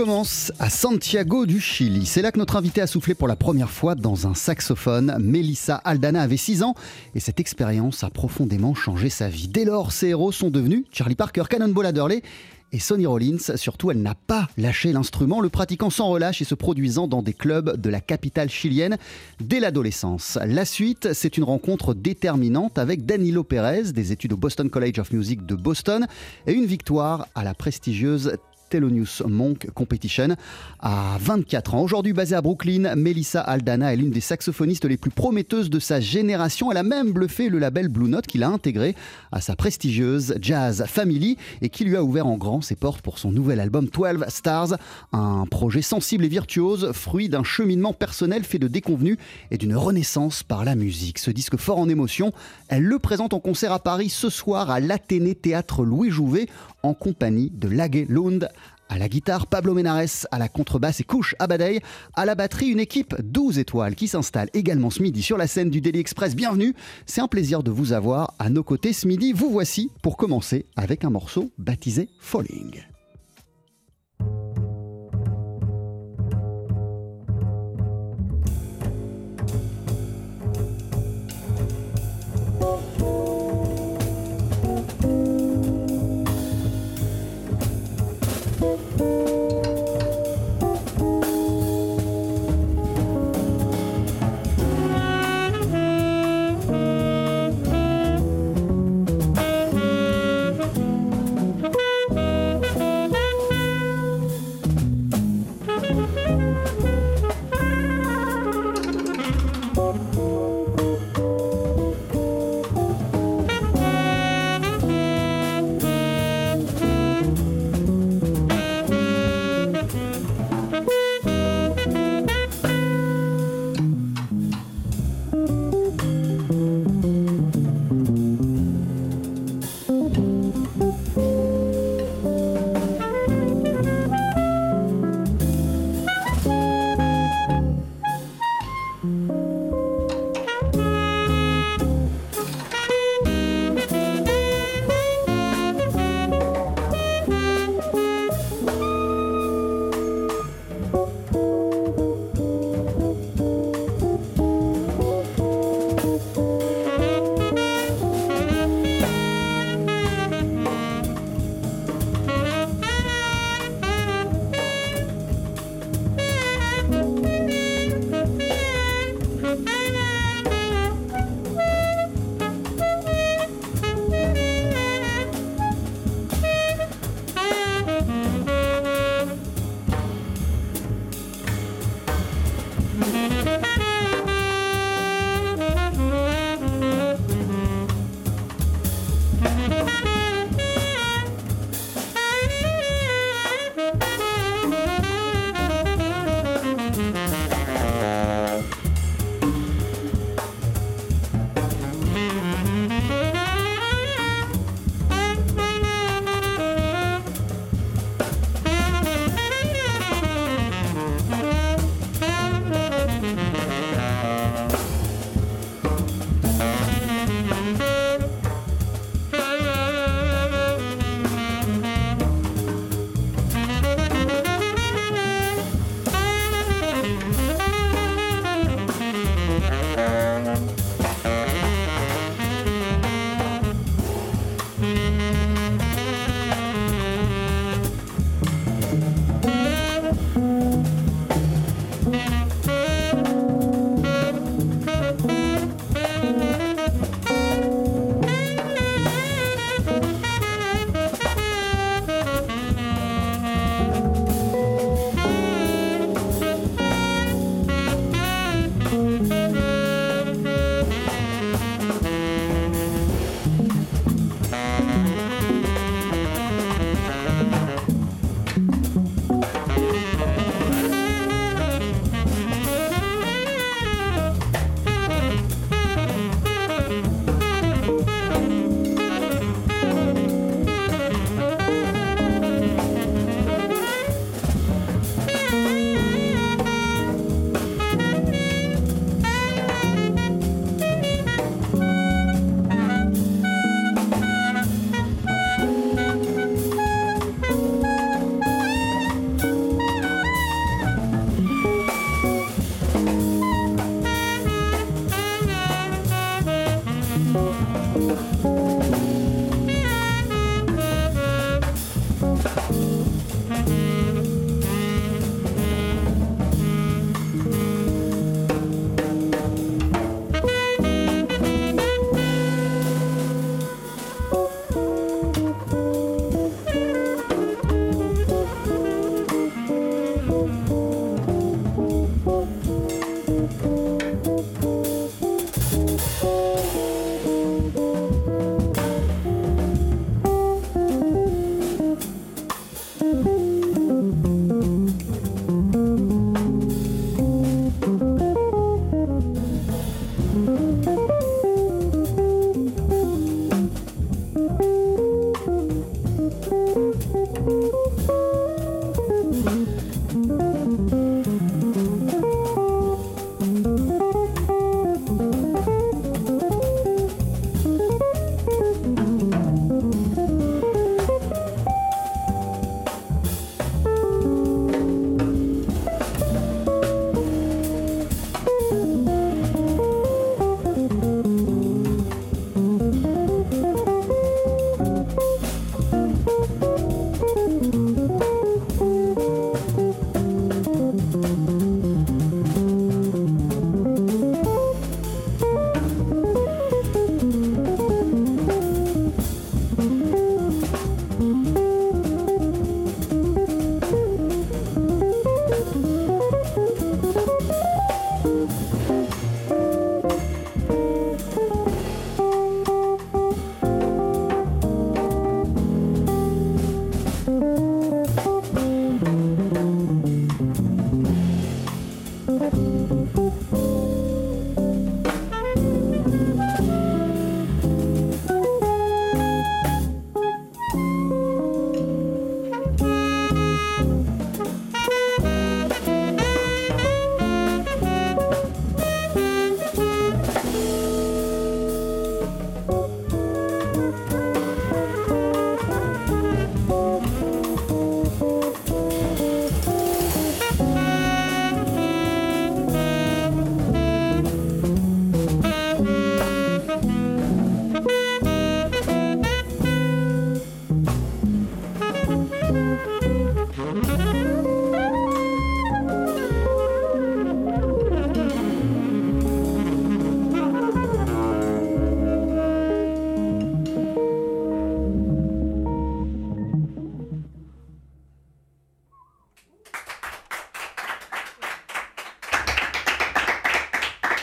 Commence à Santiago du Chili. C'est là que notre invité a soufflé pour la première fois dans un saxophone. Melissa Aldana avait 6 ans et cette expérience a profondément changé sa vie. Dès lors, ses héros sont devenus Charlie Parker, Cannonball Adderley et Sonny Rollins. Surtout, elle n'a pas lâché l'instrument, le pratiquant sans relâche et se produisant dans des clubs de la capitale chilienne dès l'adolescence. La suite, c'est une rencontre déterminante avec Danilo Pérez, des études au Boston College of Music de Boston, et une victoire à la prestigieuse Thelonious Monk Competition à 24 ans. Aujourd'hui basée à Brooklyn, Melissa Aldana est l'une des saxophonistes les plus prometteuses de sa génération. Elle a même bluffé le label Blue Note qu'il a intégré à sa prestigieuse Jazz Family et qui lui a ouvert en grand ses portes pour son nouvel album 12 Stars, un projet sensible et virtuose, fruit d'un cheminement personnel fait de déconvenus et d'une renaissance par la musique. Ce disque fort en émotion, elle le présente en concert à Paris ce soir à l'Athénée Théâtre Louis Jouvet en compagnie de Lage Lund à la guitare, Pablo Menares à la contrebasse et Couche Abadei à la batterie, une équipe 12 étoiles qui s'installe également ce midi sur la scène du Daily Express. Bienvenue, c'est un plaisir de vous avoir à nos côtés ce midi. Vous voici pour commencer avec un morceau baptisé Falling.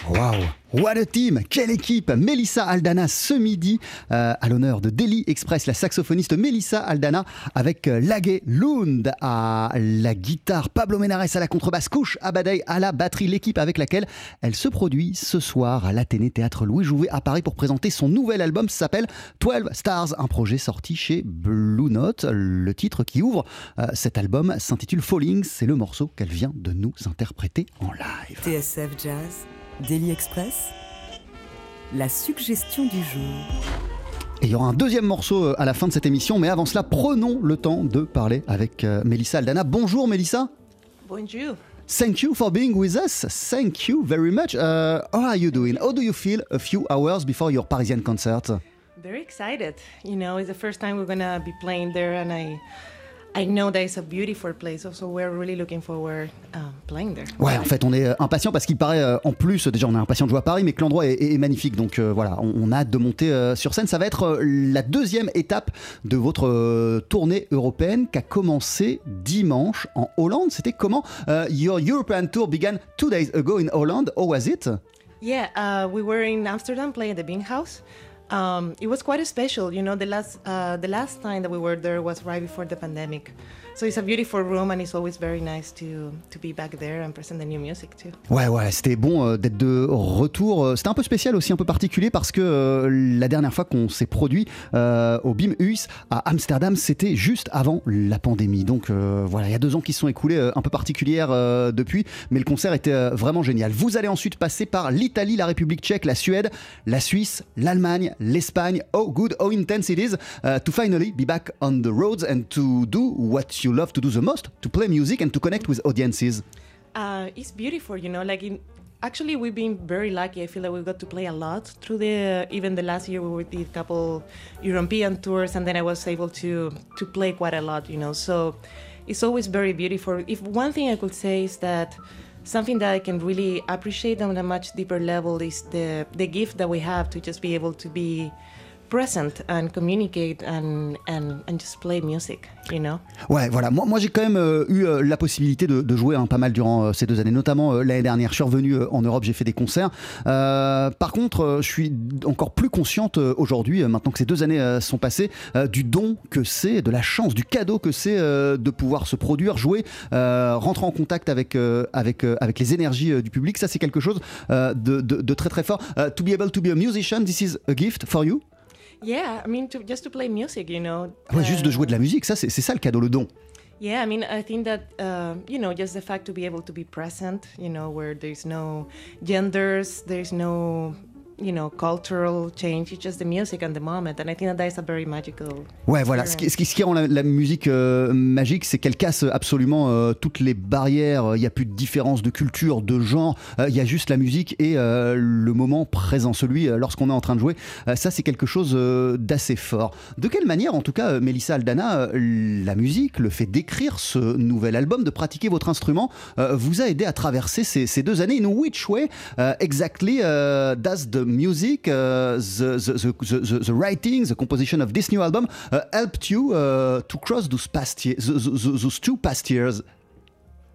Waouh. What a team. Quelle équipe. Melissa Aldana ce midi euh, à l'honneur de Daily Express, la saxophoniste Melissa Aldana avec euh, Lagé Lund à la guitare, Pablo Menares à la contrebasse, Couche Abadei à la batterie, l'équipe avec laquelle elle se produit ce soir à l'Athénée Théâtre Louis Jouvet à Paris pour présenter son nouvel album. S'appelle 12 Stars, un projet sorti chez Blue Note. Le titre qui ouvre euh, cet album s'intitule Falling, c'est le morceau qu'elle vient de nous interpréter en live. TSF Jazz, Daily Express, la suggestion du jour. Et il y aura un deuxième morceau euh, à la fin de cette émission, mais avant cela, prenons le temps de parler avec euh, Melissa Aldana. Bonjour Melissa. Bonjour. Thank you for being with us. Thank you very much. Uh, how are you doing? How do you feel a few hours before your Parisian concert? Very excited. You know, it's the first time we're gonna be playing there, and I, I know that it's a beautiful place. So we're really looking forward um, playing there. Ouais, en fait, on est euh, impatient parce qu'il paraît, euh, en plus, déjà, on est impatient de jouer à Paris, mais que l'endroit est, est magnifique. Donc euh, voilà, on, on a hâte de monter euh, sur scène. Ça va être euh, la deuxième étape de votre tournée européenne qui a commencé dimanche en Hollande. C'était comment Your European tour began two days ago in Holland. How was it? Yeah, uh, we were in Amsterdam playing the Bean House. Um, it was quite special. You know, the last uh, the last time that we were there was right before the pandemic. So it's a beautiful room, and it's always very nice to to be back there and present the new music too. Ouais, ouais, c'était bon euh, d'être de retour. Euh, C'était un peu spécial aussi, un peu particulier parce que euh, la dernière fois qu'on s'est produit euh, au BIM US à Amsterdam, c'était juste avant la pandémie. Donc euh, voilà, il y a deux ans qui se sont écoulés, un peu particulières depuis, mais le concert était vraiment génial. Vous allez ensuite passer par l'Italie, la République tchèque, la Suède, la Suisse, l'Allemagne, l'Espagne. Oh good, how intense it is uh, to finally be back on the roads and to do what you love to do the most, to play music and to connect with audiences. Uh, it's beautiful, you know. Like in, actually, we've been very lucky. I feel like we got to play a lot through the even the last year we did a couple European tours, and then I was able to to play quite a lot, you know. So it's always very beautiful. If one thing I could say is that something that I can really appreciate on a much deeper level is the the gift that we have to just be able to be present and communicate and and, and just play music, you know? Ouais, voilà. Moi, moi j'ai quand même euh, eu euh, la possibilité de, jouer hein, pas mal durant euh, ces deux années, notamment l'année dernière. Je suis revenu en Europe, j'ai fait des concerts. Par contre, je suis encore plus consciente aujourd'hui, maintenant que ces deux années sont passées, du don que c'est, de la chance, du cadeau que c'est de pouvoir se produire, jouer, rentrer en contact avec, avec, avec les énergies du public. Ça, c'est quelque chose de, de- très très fort. To be able to be a musician, this is a gift for you. Yeah, I mean, to, just to play music, you know. Ouais, juste de uh, jouer de la musique, ça, c'est c'est ça le cadeau, le don. Yeah, I mean, I think that uh, you know, just the fact to be able to be present, you know, where there's no genders, there's no, you know, cultural change. It's just the music and the moment, and I think that that is a very magical. Ouais, voilà. Ce qui, rend la, musique euh, magique, c'est qu'elle casse absolument euh, toutes les barrières. Il n'y a plus de différence de culture, de genre. Euh, Il y a juste la musique et le moment présent, celui lorsqu'on est en train de jouer. Ça, c'est quelque chose d'assez fort. De quelle manière, en tout cas, Mélissa Aldana, la musique, le fait d'écrire ce nouvel album, de pratiquer votre instrument, vous a aidé à traverser ces, deux années In which way exactly does the music, uh, the, the, the, the, the writing, the composition of this new album uh, helped you uh, to cross those past years, those, those two past years?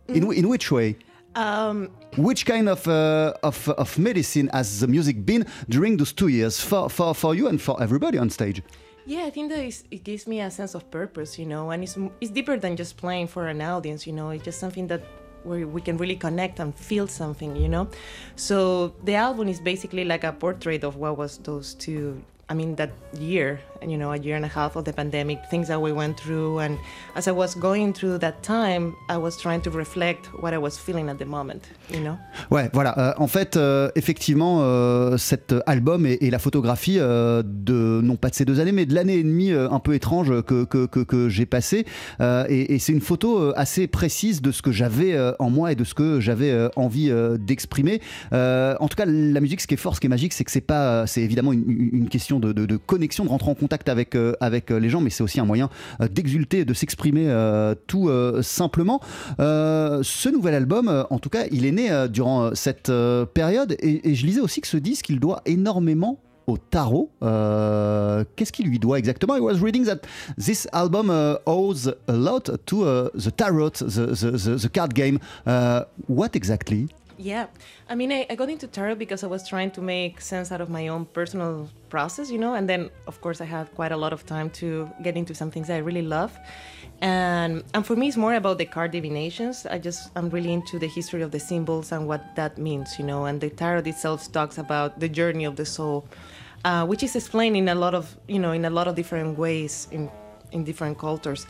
In, in which way? Um, Which kind of, uh, of, of medicine has the music been during those two years for, for, for you and for everybody on stage? yeah, I think that it's, it gives me a sense of purpose, you know, and it's it's deeper than just playing for an audience, you know. It's just something that where we can really connect and feel something, you know. So the album is basically like a portrait of what was those two. I mean that year, you know, a year and a half of the pandemic, things that we went through, and as I was going through that time, I was trying to reflect what I was feeling at the moment, you know? Ouais, voilà. Euh, en fait, euh, effectivement, euh, cet album et, la photographie de non pas de ces deux années, mais de l'année et demie un peu étrange que, j'ai passé. Et, c'est une photo assez précise de ce que j'avais en moi et de ce que j'avais envie d'exprimer. En tout cas, la musique, ce qui est fort, ce qui est magique, c'est que c'est pas, c'est évidemment une, question de, de- de connexion, de rentrer en contact avec euh, avec les gens, mais c'est aussi un moyen euh, d'exulter, de s'exprimer euh, tout euh, simplement. Euh, ce nouvel album, euh, en tout cas, il est né euh, durant euh, cette euh, période et, et je lisais aussi que ce disque, il doit énormément au tarot. Euh, Qu'est-ce qu'il lui doit exactement? I was reading that this album owes a lot to uh, the tarot, the, the, the, the card game. Uh, what exactly Yeah, I mean, I, I got into tarot because I was trying to make sense out of my own personal process, you know, and then of course I had quite a lot of time to get into some things I really love, and and for me it's more about the card divinations. I just I'm really into the history of the symbols and what that means, you know, and the tarot itself talks about the journey of the soul, uh, which is explained in a lot of you know in a lot of different ways in in different cultures,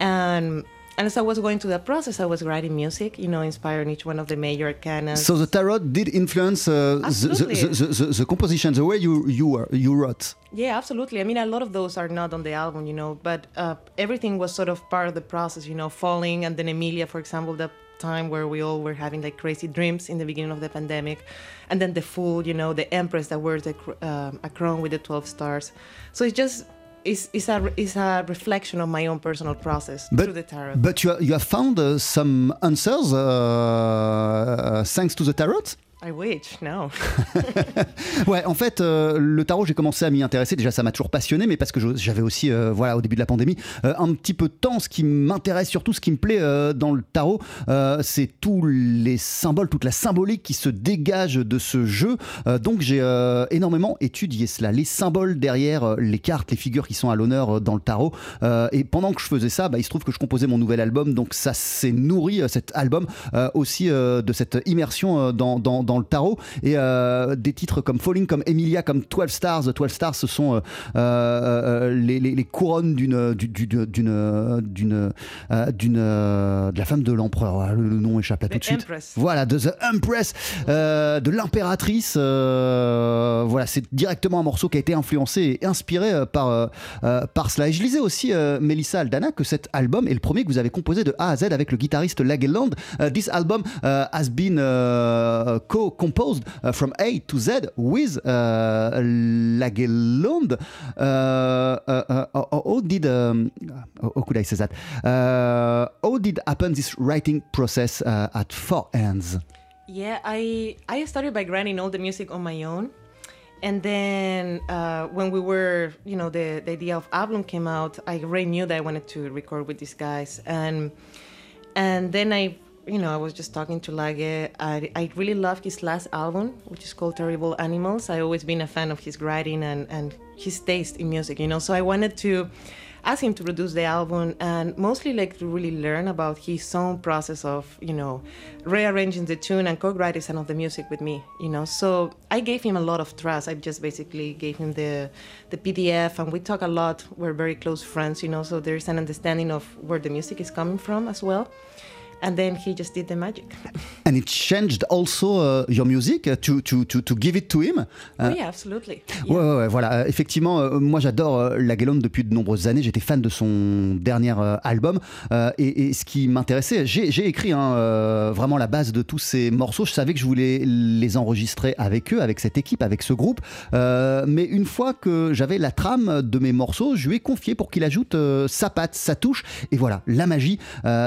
and and as I was going through that process, I was writing music, you know, inspiring each one of the major canons. So the tarot did influence uh, the, the, the, the, the composition, the way you you were, you wrote. Yeah, absolutely. I mean, a lot of those are not on the album, you know, but uh, everything was sort of part of the process, you know, falling and then Emilia, for example, that time where we all were having like crazy dreams in the beginning of the pandemic, and then the Fool, you know, the Empress that wears the, cr- um, a crown with the 12 stars. So it's just, it's, it's, a, it's a reflection of my own personal process through the tarot. But you, you have found uh, some answers uh, thanks to the tarot I wish, no. Ouais, en fait, euh, le tarot, j'ai commencé à m'y intéresser. Déjà, ça m'a toujours passionné, mais parce que j'avais aussi, euh, voilà, au début de la pandémie, euh, un petit peu de temps. Ce qui m'intéresse surtout, ce qui me plaît euh, dans le tarot, euh, c'est tous les symboles, toute la symbolique qui se dégage de ce jeu. Euh, donc, j'ai énormément étudié cela. Les symboles derrière les cartes, les figures qui sont à l'honneur dans le tarot. Et pendant que je faisais ça, bah, il se trouve que je composais mon nouvel album. Donc, ça s'est nourri, cet album, aussi de cette immersion euh, dans, dans, dans le tarot. Et euh, des titres comme Falling, comme Emilia, comme 12 Stars. 12 Stars, ce sont euh, euh, les, les- les couronnes d'une du- du- d'une d'une d'une de la femme de l'empereur. Voilà, Le, le nom échappe là tout de suite. Empress. Voilà, de The Empress, de l'impératrice. voilà, c'est directement un morceau qui a été influencé et inspiré par, par cela. Et je lisais aussi, Melissa Aldana, que cet album est le premier que vous avez composé de A à Z avec le guitariste Lageland. Uh, this album uh, has been uh, co-composed uh, from A to Z with uh. Uh, uh, how- did um, how could I say that? How did happen this writing process at Four Hands? Yeah, I I started by writing all the music on my own, and then uh, when we were, you know, the the idea of album came out, I already knew that I wanted to record with these guys, and and then I, you know, I was just talking to Lage. I I really love his last album, which is called Terrible Animals. I always been a fan of his writing and and his taste in music, you know. So I wanted to ask him to produce the album and mostly like to really learn about his own process of you know rearranging the tune and co-writing some of the music with me you know so i gave him a lot of trust i just basically gave him the the pdf and we talk a lot we're very close friends you know so there's an understanding of where the music is coming from as well and then he just did the magic And it changed also uh, your music uh, to, to, to, to give it to him? oh Uh, yeah absolutely Ouais, ouais, ouais, voilà. Euh, effectivement, euh, moi j'adore euh, Lagelon depuis de nombreuses années. J'étais fan de son dernier euh, album. Euh, et, et ce qui m'intéressait, j'ai j'ai écrit hein, euh, vraiment la base de tous ces morceaux. Je savais que je voulais les enregistrer avec eux, avec cette équipe, avec ce groupe. Mais une fois que j'avais la trame de mes morceaux, je lui ai confié pour qu'il ajoute sa patte, sa touche. Et voilà, la magie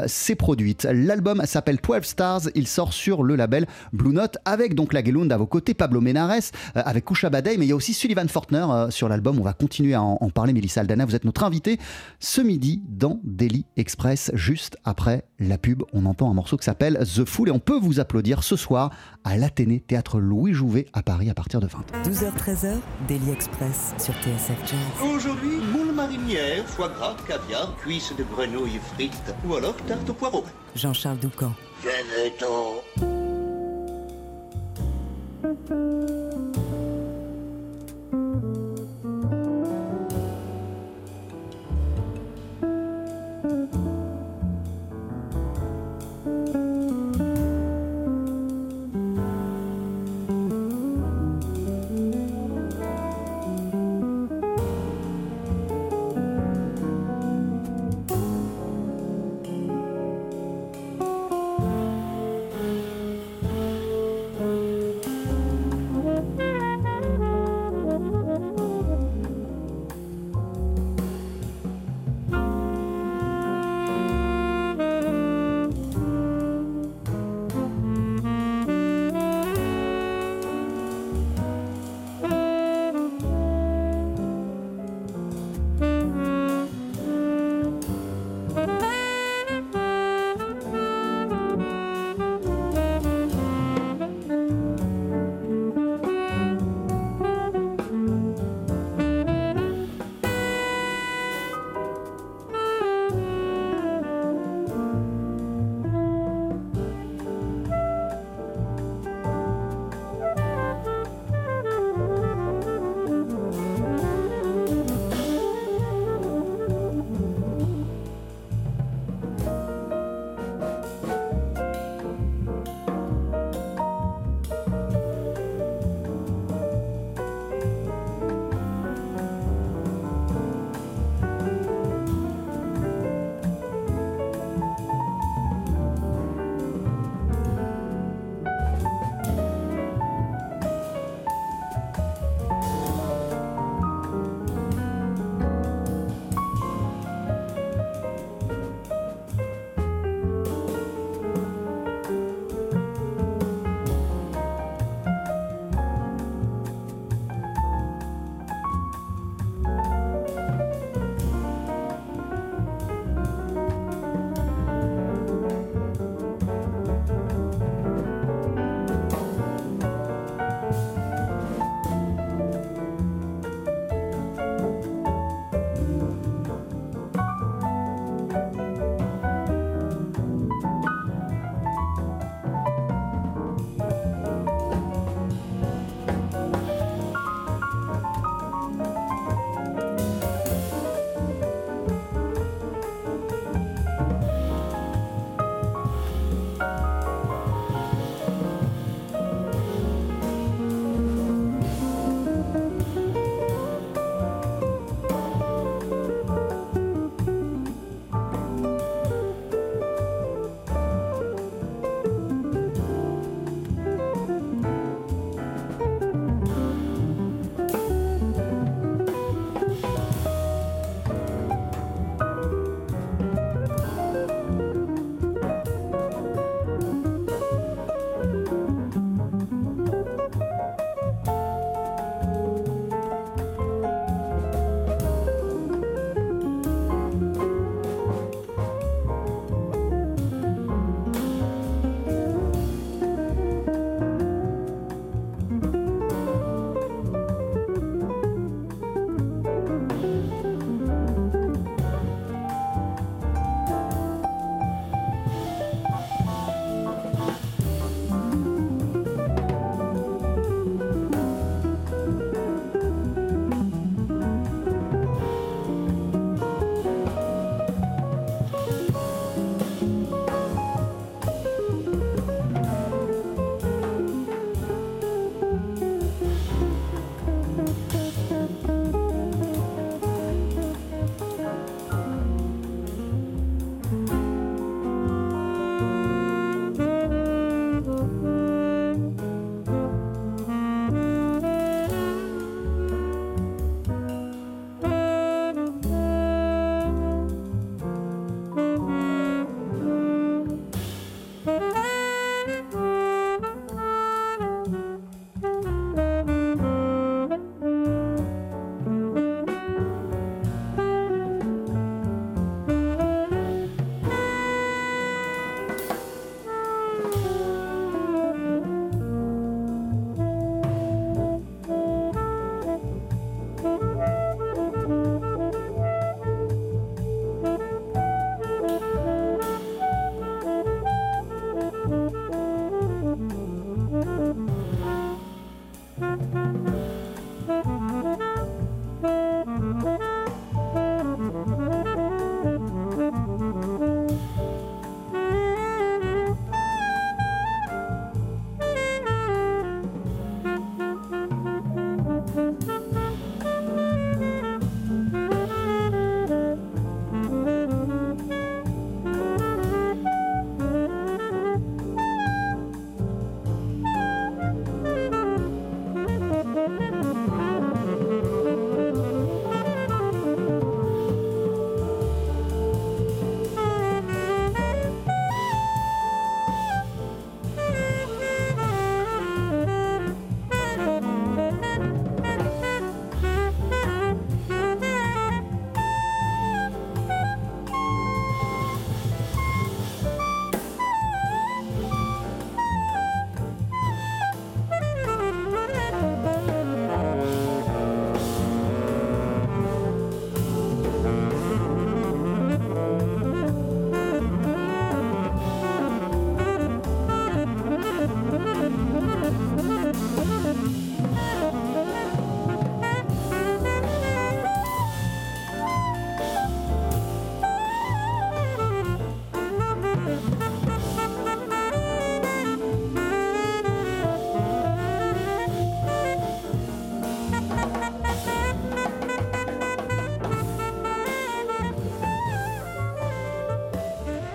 s'est produite. L'album s'appelle 12 Stars. Il sort sur le label Blue Note avec donc Lagelund à vos côtés, Pablo Menares, euh, avec Kusha Badei, mais il y a aussi Sullivan Fortner euh, sur l'album. On va continuer à en, en parler. Mélissa Aldana, vous êtes notre invité ce midi dans Daily Express. Juste après la pub, on entend un morceau qui s'appelle The Fool et on peut vous applaudir ce soir à l'Athénée Théâtre Louis Jouvet à Paris à partir de 20h. 12h-13h, Daily Express sur TSF Jazz. Aujourd'hui, moule marinière, foie gras, caviar, cuisses de grenouille frites ou alors tarte au poireau. Jean-Charles Doucan.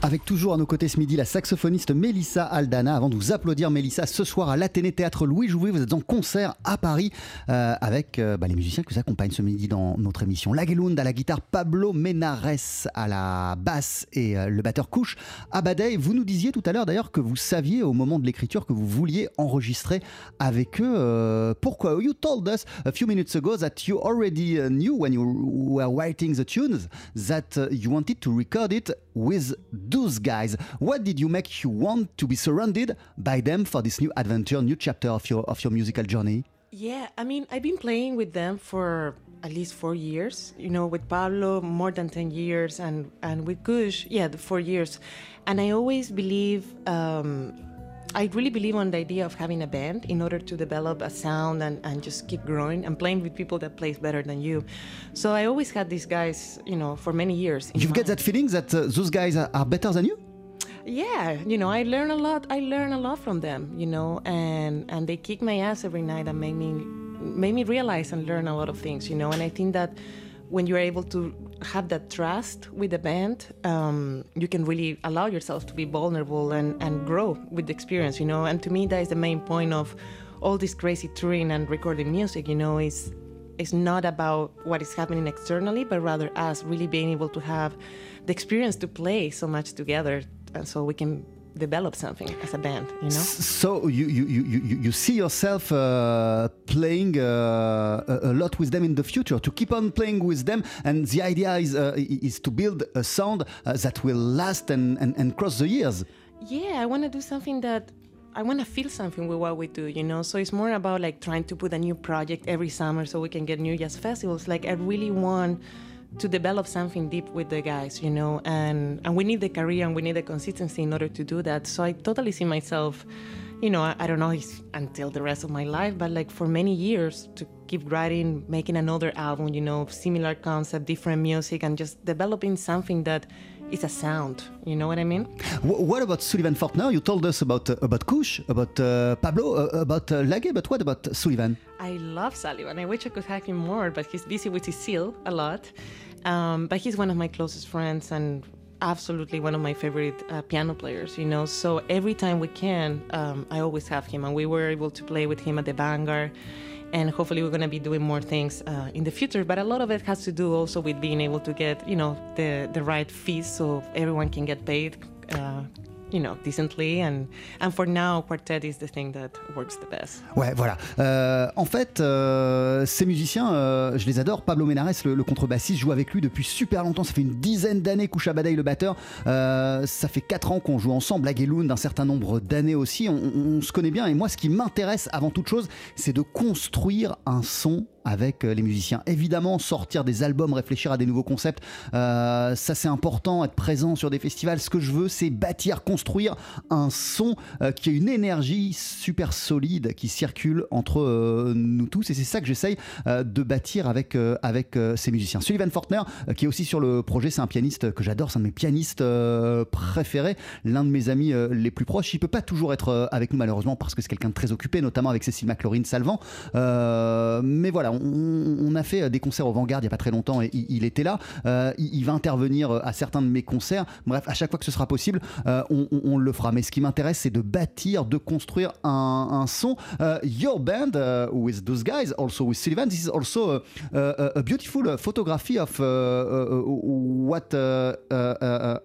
Avec toujours à nos côtés ce midi la saxophoniste Mélissa Aldana. Avant de vous applaudir, Mélissa, ce soir à l'Athénée Théâtre Louis Jouvet, vous êtes en concert à Paris euh, avec euh, bah, les musiciens qui vous accompagnent ce midi dans notre émission. Lagelund à la guitare, Pablo Menares à la basse et euh, le batteur couche Abadei. Vous nous disiez tout à l'heure d'ailleurs que vous saviez au moment de l'écriture que vous vouliez enregistrer avec eux. pourquoi? You told us a few minutes ago that you already knew when you were writing the tunes that you wanted to record it with those guys. What did you make you want to be surrounded by them for this new adventure, new chapter of your of your musical journey? Yeah, I mean, I've been playing with them for at least four years. You know, with Pablo, more than ten years, and and with Kush, yeah, the four years. And I always believe um, I really believe on the idea of having a band in order to develop a sound and, and just keep growing and playing with people that plays better than you. So I always had these guys, you know, for many years. You get that feeling that uh, those guys are, are better than you? yeah you know i learn a lot i learn a lot from them you know and and they kick my ass every night and make me make me realize and learn a lot of things you know and i think that when you're able to have that trust with the band, um, you can really allow yourself to be vulnerable and, and grow with the experience, you know. And to me, that is the main point of all this crazy touring and recording music, you know, is it's not about what is happening externally, but rather us really being able to have the experience to play so much together, and so we can develop something as a band you know so you you you you, you see yourself uh, playing uh, a, lot with them in the future to keep on playing with them and the idea is uh, is to build a sound uh, that will last and, and, and cross the years yeah i want to do something that I want to feel something with what we do, you know. So it's more about like trying to put a new project every summer so we can get new jazz festivals. Like I really want to develop something deep with the guys, you know, and and we need the career and we need the consistency in order to do that. So I totally see myself, you know, I, I don't know until the rest of my life, but like for many years to keep writing, making another album, you know, similar concept, different music, and just developing something that is a sound. You know what I mean? What about Sullivan Fortner? You told us about uh, about Kush, about uh, Pablo, uh, about uh, Lage, but what about Sullivan? I love Sullivan. I wish I could have him more, but he's busy with his seal a lot. Um, but he's one of my closest friends and absolutely one of my favorite uh, piano players, you know. So every time we can, um, I always have him, and we were able to play with him at the Vanguard and hopefully we're going to be doing more things uh, in the future. But a lot of it has to do also with being able to get you know the the right fees so everyone can get paid uh, you know, decently. And, and for now, quartet is the thing that works the best. Ouais, voilà. Euh, en fait, euh, ces musiciens, euh, je les adore. Pablo Menares, le, contrebassiste, joue avec lui depuis super longtemps. Ça fait une dizaine d'années. Koucha Badaï, le batteur. ça fait 4 ans qu'on joue ensemble. Agueloun, d'un certain nombre d'années aussi. On, on se connaît bien. Et moi, ce qui m'intéresse avant toute chose, c'est de construire un son avec les musiciens. Évidemment, sortir des albums, réfléchir à des nouveaux concepts, ça c'est important, être présent sur des festivals. Ce que je veux, c'est bâtir, construire un son euh, qui a une énergie super solide qui circule entre nous tous. Et c'est ça que j'essaye de bâtir avec, avec ces musiciens. Sullivan Fortner, qui est aussi sur le projet, c'est un pianiste que j'adore, c'est un de mes pianistes préférés, l'un de mes amis les plus proches. Il peut pas toujours être avec nous malheureusement parce que c'est quelqu'un de très occupé, notamment avec Cécile McLaurin Salvant. mais voilà, on, a fait des concerts au Vanguard il n'y a pas très longtemps et il, était là. Euh, il, va intervenir à certains de mes concerts. Bref, à chaque fois que ce sera possible, euh, on, le fera. Mais ce qui m'intéresse, c'est de bâtir, de construire un, son. Euh, your band with those guys, also with Sullivan, this is also a, beautiful photography of what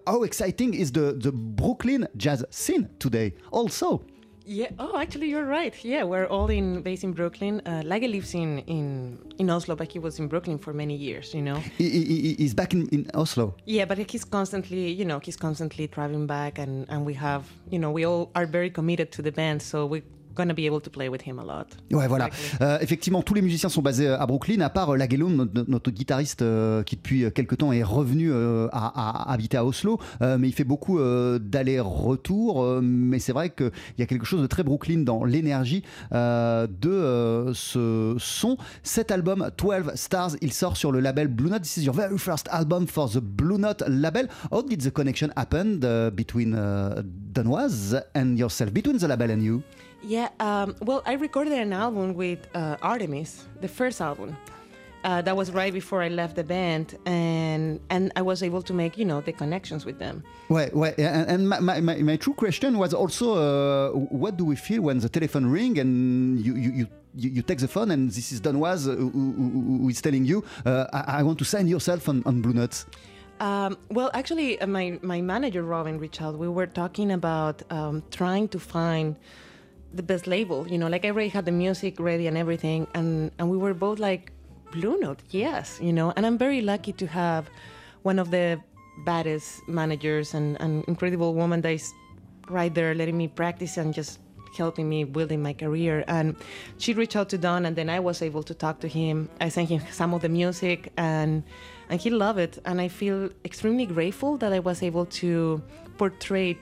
how exciting is the, the Brooklyn jazz scene today. Also. Yeah. Oh, actually, you're right. Yeah, we're all in based in Brooklyn. Uh, Lage lives in, in in Oslo, but he was in Brooklyn for many years. You know. He, he, he's back in, in Oslo. Yeah, but he's constantly, you know, he's constantly traveling back, and and we have, you know, we all are very committed to the band, so we gonna be able to play with him a lot. Ouais, voilà. Euh, effectivement, tous les musiciens sont basés à Brooklyn, à part euh, Lagello, notre, notre, guitariste euh, qui depuis quelques temps est revenu à, habiter à Oslo, mais il fait beaucoup d'allers-retours. mais c'est vrai qu'il y a quelque chose de très Brooklyn dans l'énergie de ce son. Cet album, 12 Stars, il sort sur le label Blue Note. This is your very first album for the Blue Note label. How did the connection happen between Danoise and yourself, between the label and you? Yeah, um, well, I recorded an album with uh, Artemis, the first album. uh, that was right before I left the band, and and I was able to make you know the connections with them. Ouais, ouais. And, and my, my, my, true question was also, uh, what do we feel when the telephone ring and you you, you you, take the phone and this is Don Was who, who, who is telling you, uh, I, I want to sign yourself on, on Blue Notes. Um, well, actually, uh, my, my manager, Robin, reached out. We were talking about um, trying to find the best label. You know, like I already had the music ready and everything, and, and we were both like, Blue Note, yes, you know. And I'm very lucky to have one of the baddest managers and an incredible woman that is right there letting me practice and just helping me building my career. And she reached out to Don, and then I was able to talk to him. I sent him some of the music, and and he loved it. And I feel extremely grateful that I was able to portray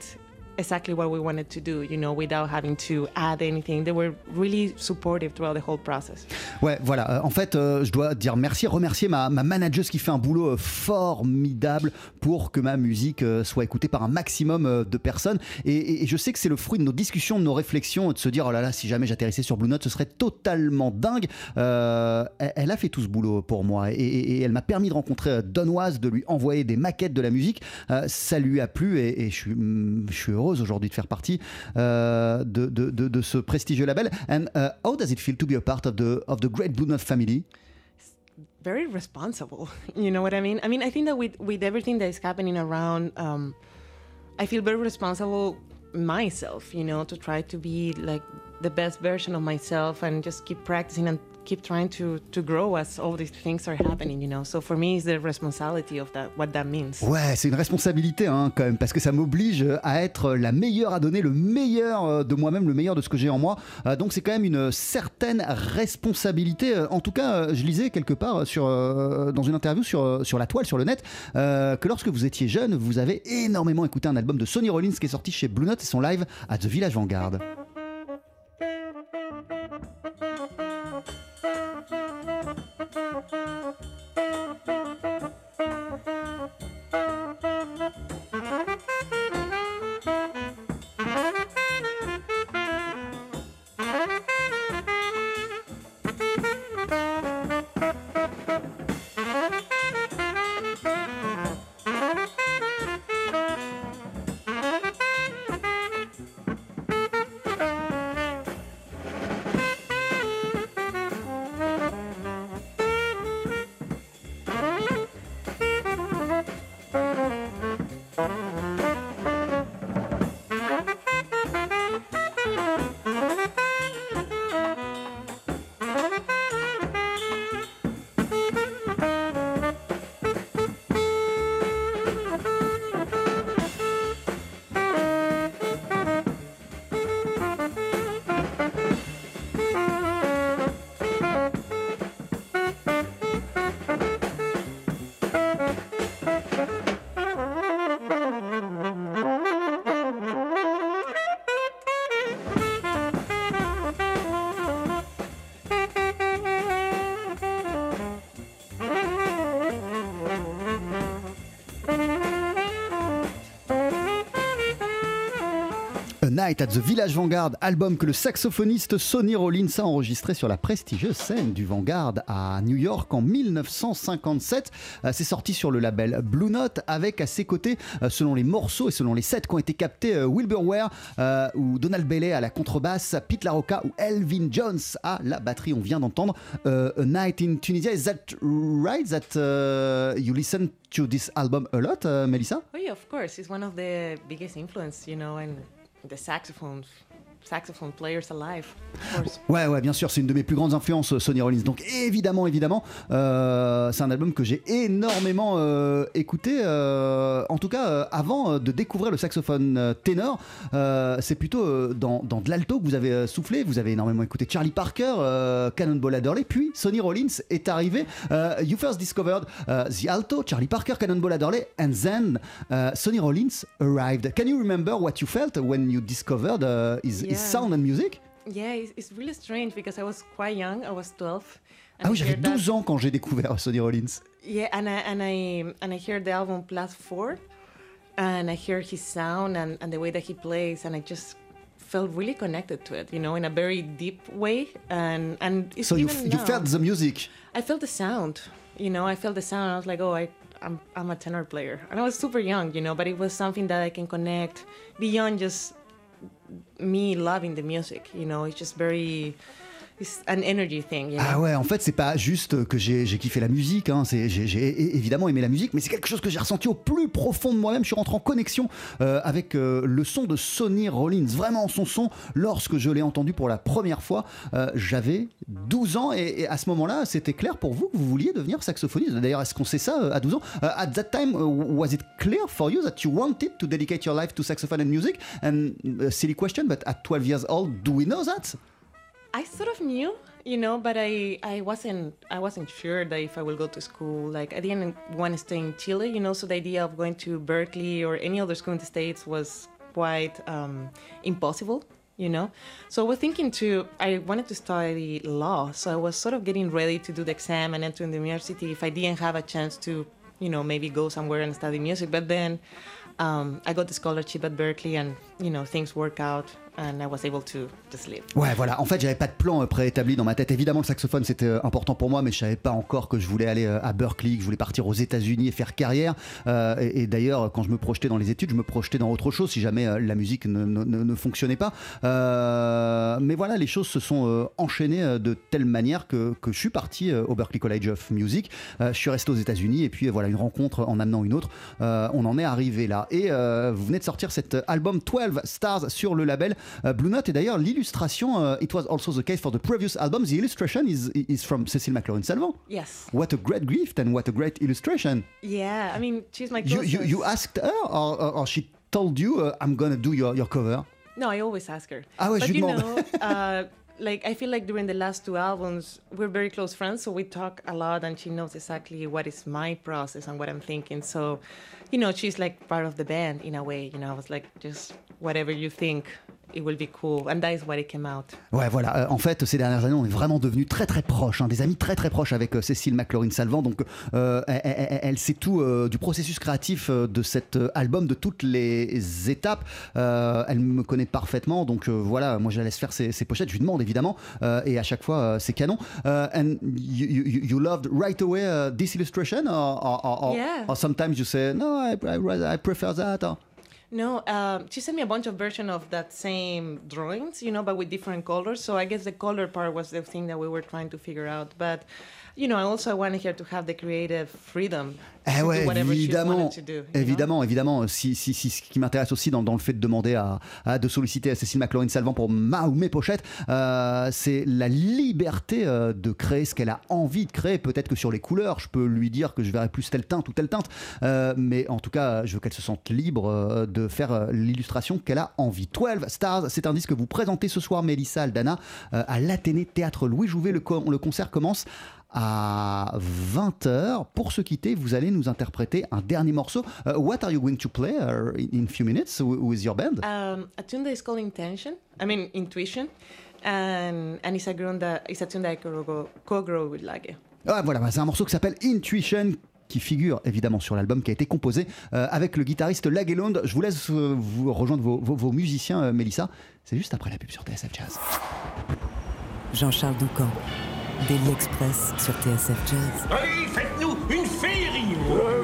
exactly what we wanted to do, you know, without having to add anything. They were really supportive throughout the whole process. Ouais, voilà. Euh, en fait, euh, je dois dire merci, remercier ma, ma manageuse qui fait un boulot euh, formidable pour que ma musique euh, soit écoutée par un maximum de personnes. Et, et- et je sais que c'est le fruit de nos discussions, de nos réflexions, de se dire oh là là, si jamais j'atterrissais sur Blue Note, ce serait totalement dingue. Elle, elle a fait tout ce boulot pour moi et, et- elle m'a permis de rencontrer euh, Donoise, de lui envoyer des maquettes de la musique. Ça lui a plu et, je, suis, mm, je suis heureuse aujourd'hui de faire partie euh, de, de- de- de ce prestigieux label. And uh, how does it feel to be a part of the of the great Blue Note family? very responsible. You know what I mean? I mean, I think that with with everything that is happening around, um, I feel very responsible myself. You know, to try to be like the best version of myself and just keep practicing and keep trying to to grow as all these things are happening. You know, so for me, it's the responsibility of that what that means. Ouais, c'est une responsabilité hein, quand même, parce que ça m'oblige à être la meilleure, à donner le meilleur euh, de moi-même, le meilleur de ce que j'ai en moi. Euh, donc c'est quand même une certaine responsabilité. Euh, En tout cas, je lisais quelque part sur, dans une interview sur, sur la toile, sur le net, que lorsque vous étiez jeune, vous avez énormément écouté un album de Sonny Rollins qui est sorti chez Blue Note et son live à The Village Vanguard. Night at the Village Vanguard, album que le saxophoniste Sonny Rollins a enregistré sur la prestigieuse scène du Vanguard à New York en 1957. Euh, C'est sorti sur le label Blue Note avec à ses côtés, euh, selon les morceaux et selon les sets qui ont été captés, euh, Wilbur Ware ou Donald Bailey à la contrebasse, Pete LaRocca ou Elvin Jones à la batterie. On vient d'entendre A Night in Tunisia. Is that right that uh, you listen to this album a lot, uh, Melissa? Yeah, of course, it's one of the biggest influence, you know, the saxophones, saxophone players alive, of course. Ouais, ouais, bien sûr, c'est une de mes plus grandes influences, Sonny Rollins. Donc évidemment, évidemment, euh, c'est un album que j'ai énormément euh, écouté. euh, en tout cas, euh, avant euh, de découvrir le saxophone euh, ténor, euh, c'est plutôt euh, dans, dans de l'alto que vous avez euh, soufflé. Vous avez énormément écouté Charlie Parker, euh, Cannonball Adderley, puis Sonny Rollins est arrivé. Euh, you first discovered the alto, Charlie Parker, Cannonball Adderley, and then Sonny Rollins arrived. Can you remember what you felt when you discovered uh, his, his sound and music? Yeah, it's, it's really strange because I was quite young. I was 12. Ah I oui, j'avais heard that- 12 ans quand j'ai découvert Sonny Rollins. Yeah, and I and I and I hear the album Plus Four, and I hear his sound and, and the way that he plays, and I just felt really connected to it, you know, in a very deep way. And and it's So you, even you now- felt the music. I felt the sound, you know, I felt the sound. I was like, oh, I, I'm, I'm a tenor player. And I was super young, you know, but it was something that I can connect beyond just me loving the music, you know, it's just very, an energy thing. Ah ouais, en fait, c'est pas juste que j'ai kiffé la musique, hein, j'ai évidemment aimé la musique, mais c'est quelque chose que j'ai ressenti au plus profond de moi-même. Je suis rentré en connexion euh, avec euh, le son de Sonny Rollins, vraiment son son, lorsque je l'ai entendu pour la première fois. euh, J'avais 12 ans et, à ce moment-là, c'était clair pour vous que vous vouliez devenir saxophoniste. D'ailleurs, est-ce qu'on sait ça à 12 ans? Euh, At that time, uh, was it clear for you that you wanted to dedicate your life to saxophone and music? And a silly question, but at 12 years old, do we know that? I sort of knew, you know, but I, I wasn't I wasn't sure that if I will go to school. Like I didn't want to stay in Chile, you know. So the idea of going to Berkeley or any other school in the states was quite um, impossible, you know. So I was thinking to I wanted to study law, so I was sort of getting ready to do the exam and enter the university if I didn't have a chance to, you know, maybe go somewhere and study music. But then um, I got the scholarship at Berkeley, and you know things worked out, and. Ouais, voilà. En fait, j'avais pas de plan euh, préétabli dans ma tête. Évidemment, le saxophone c'était euh, important pour moi, mais je savais pas encore que je voulais aller euh, à Berkeley, que je voulais partir aux États-Unis et faire carrière. Et d'ailleurs, quand je me projetais dans les études, je me projetais dans autre chose si jamais la musique ne, fonctionnait pas. Mais voilà, les choses se sont enchaînées de telle manière que, que je suis parti au Berklee College of Music. Je suis resté aux États-Unis et puis voilà, une rencontre en amenant une autre. On en est arrivé là. Et vous venez de sortir cet album 12 Stars sur le label euh, Blue Note. Et d'ailleurs, l'illustration, euh, it was also the case for the previous album. The illustration is, is from Cécile McLaurin Salvant. Yes. What a great gift and what a great illustration. Yeah, I mean, she's my You, you, you asked her or, or, or she told you, uh, I'm gonna do your, your cover? No, I always ask her. Ah ouais, but je you demande. know, uh, like I feel like during the last two albums, we're very close friends, so we talk a lot, and she knows exactly what is my process and what I'm thinking. So, you know, she's like part of the band in a way. You know, I was like, just whatever you think, it will be cool, and that is what it came out. Ouais, voilà. Euh, en fait, ces dernières années, on est vraiment devenus très très proches, hein, des amis très très proches avec euh, Cécile McLaurin Salvant. Donc, euh, elle, elle- elle sait tout euh, du processus créatif euh, de cet album, de toutes les étapes. Elle me connaît parfaitement. Donc, voilà, moi je la laisse faire ses, ses pochettes. Je lui demande évidemment. et à chaque fois, c'est canon. Euh, and you, you, you loved right away uh, this illustration? Or, or- or- Yeah. or sometimes you say, no, I, I, I prefer that. or- No, um, she sent me a bunch of versions of that same drawings, you know, but with different colors. So I guess the color part was the thing that we were trying to figure out. But, you know, I also wanted her to have the creative freedom Eh to ouais, do she évidemment, wanted to do. you know? évidemment, évidemment. Si, si, si, ce qui m'intéresse aussi dans, dans le fait de demander à, à- de solliciter à Cécile McLaurin Salvant pour ma ou mes pochettes, euh, c'est la liberté euh, de créer ce qu'elle a envie de créer. Peut-être que sur les couleurs, je peux lui dire que je verrai plus telle teinte ou telle teinte, Euh, mais en tout cas, je veux qu'elle se sente libre de faire l'illustration qu'elle a envie. 12 Stars, c'est un disque que vous présentez ce soir, Mélissa Aldana, à l'Athénée Théâtre Louis Jouvet. Le, co- le concert commence à 20h. Pour se quitter, vous allez nous interpréter un dernier morceau. Uh, what are you going to play uh, in, in few minutes wi- with your band? Um, a tune that is called Intention, I mean, Intuition. And, and it's, a tune that, it's a tune that I co-grow co-grow with Lage. Ah, voilà, bah, c'est un morceau qui s'appelle Intuition qui figure évidemment sur l'album qui a été composé euh, avec le guitariste Lagelund. Je vous laisse euh, vous rejoindre vos, vos- vos musiciens, euh, Mélissa. C'est juste après la pub sur TSF Jazz. Jean-Charles Doucan, Daily Express sur TSF Jazz. Allez, faites-nous une féerie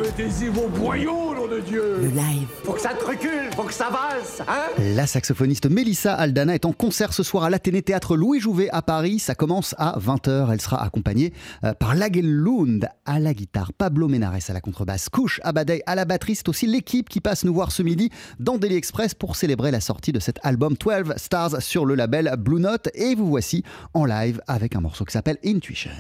Mettez-y vos boyaux, nom de Dieu Le live, Faut que ça te recule, faut que ça valse, hein La saxophoniste Mélissa Aldana est en concert ce soir à l'Athénée Théâtre Louis Jouvet à Paris. Ça commence à 20h. Elle sera accompagnée euh, par Lund à la guitare, Pablo Menares à la contrebasse, Kouch Abadei à la batterie. C'est aussi l'équipe qui passe nous voir ce midi dans Daily Express pour célébrer la sortie de cet album 12 Stars sur le label Blue Note. Et vous voici en live avec un morceau qui s'appelle Intuition.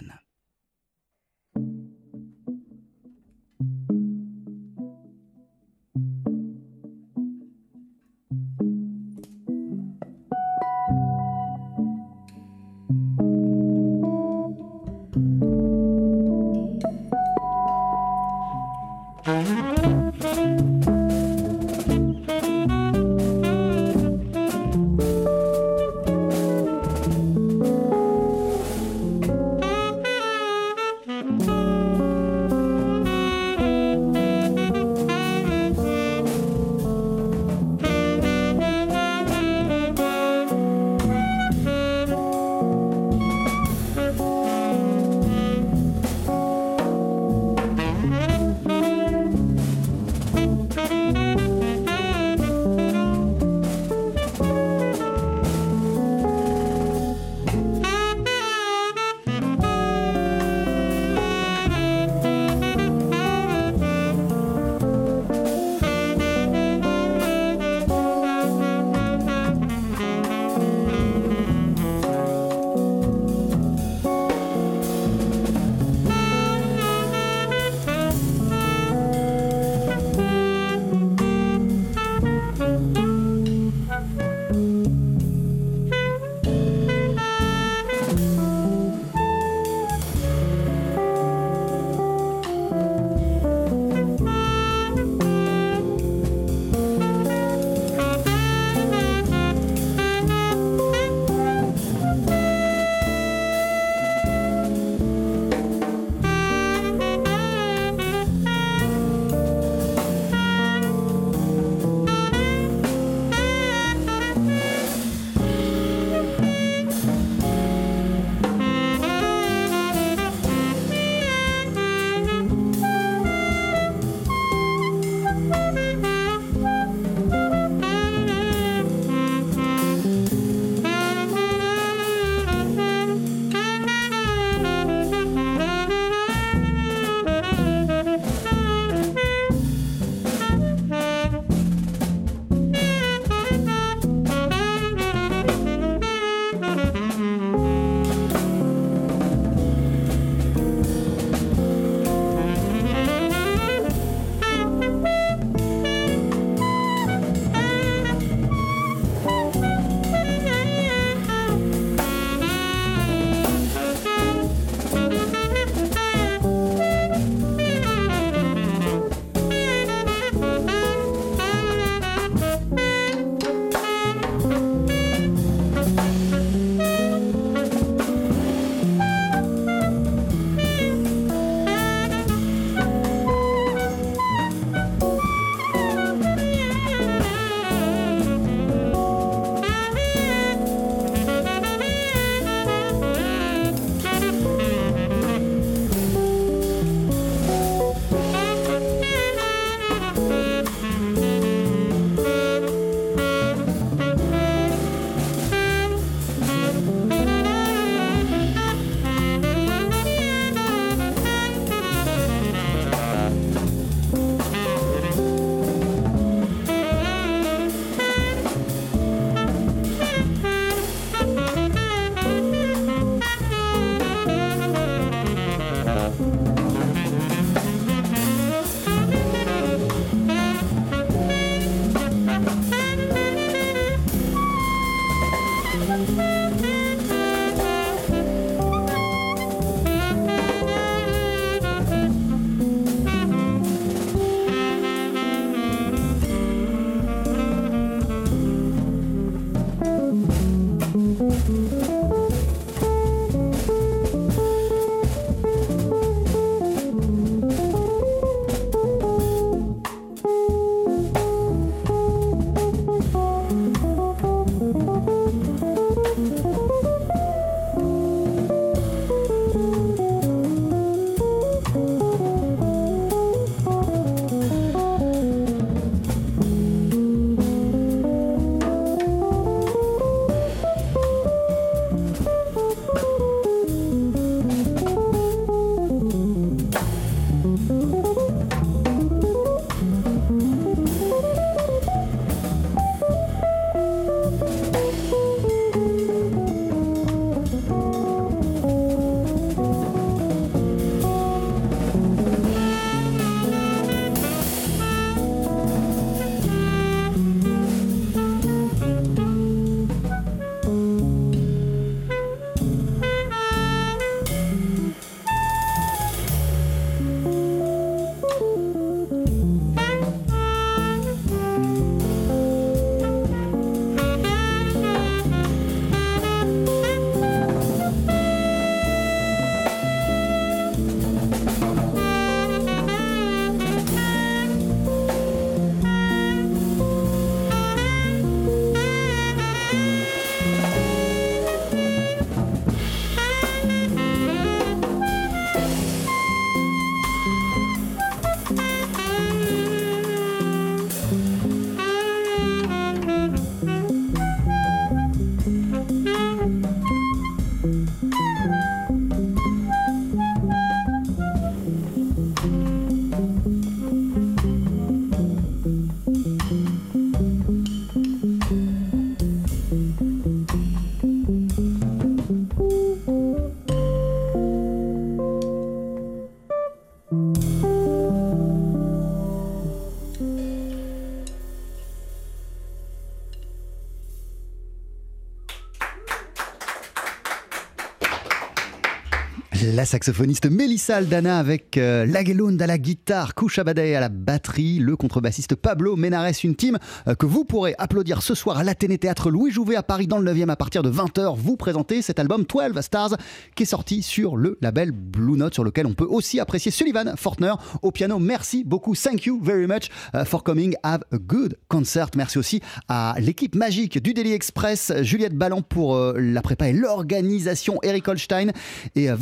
La saxophoniste Melissa Aldana avec euh, Lagelund à la guitare, Kouchabadeh à la batterie, le contrebassiste Pablo Menares, une team euh, que vous pourrez applaudir ce soir à l'Athénée Théâtre Louis Jouvet à Paris dans le 9e à partir de 20h. Vous présentez cet album 12 Stars qui est sorti sur le label Blue Note sur lequel on peut aussi apprécier Sullivan Fortner au piano. Merci beaucoup. Thank you very much uh, for coming. Have a good concert. Merci aussi à l'équipe magique du Daily Express, Juliette Ballant pour euh, la prépa et l'organisation, Eric Holstein et euh,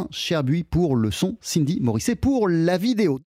Valentin Cherbuy pour le son, Cindy Morisset pour la vidéo.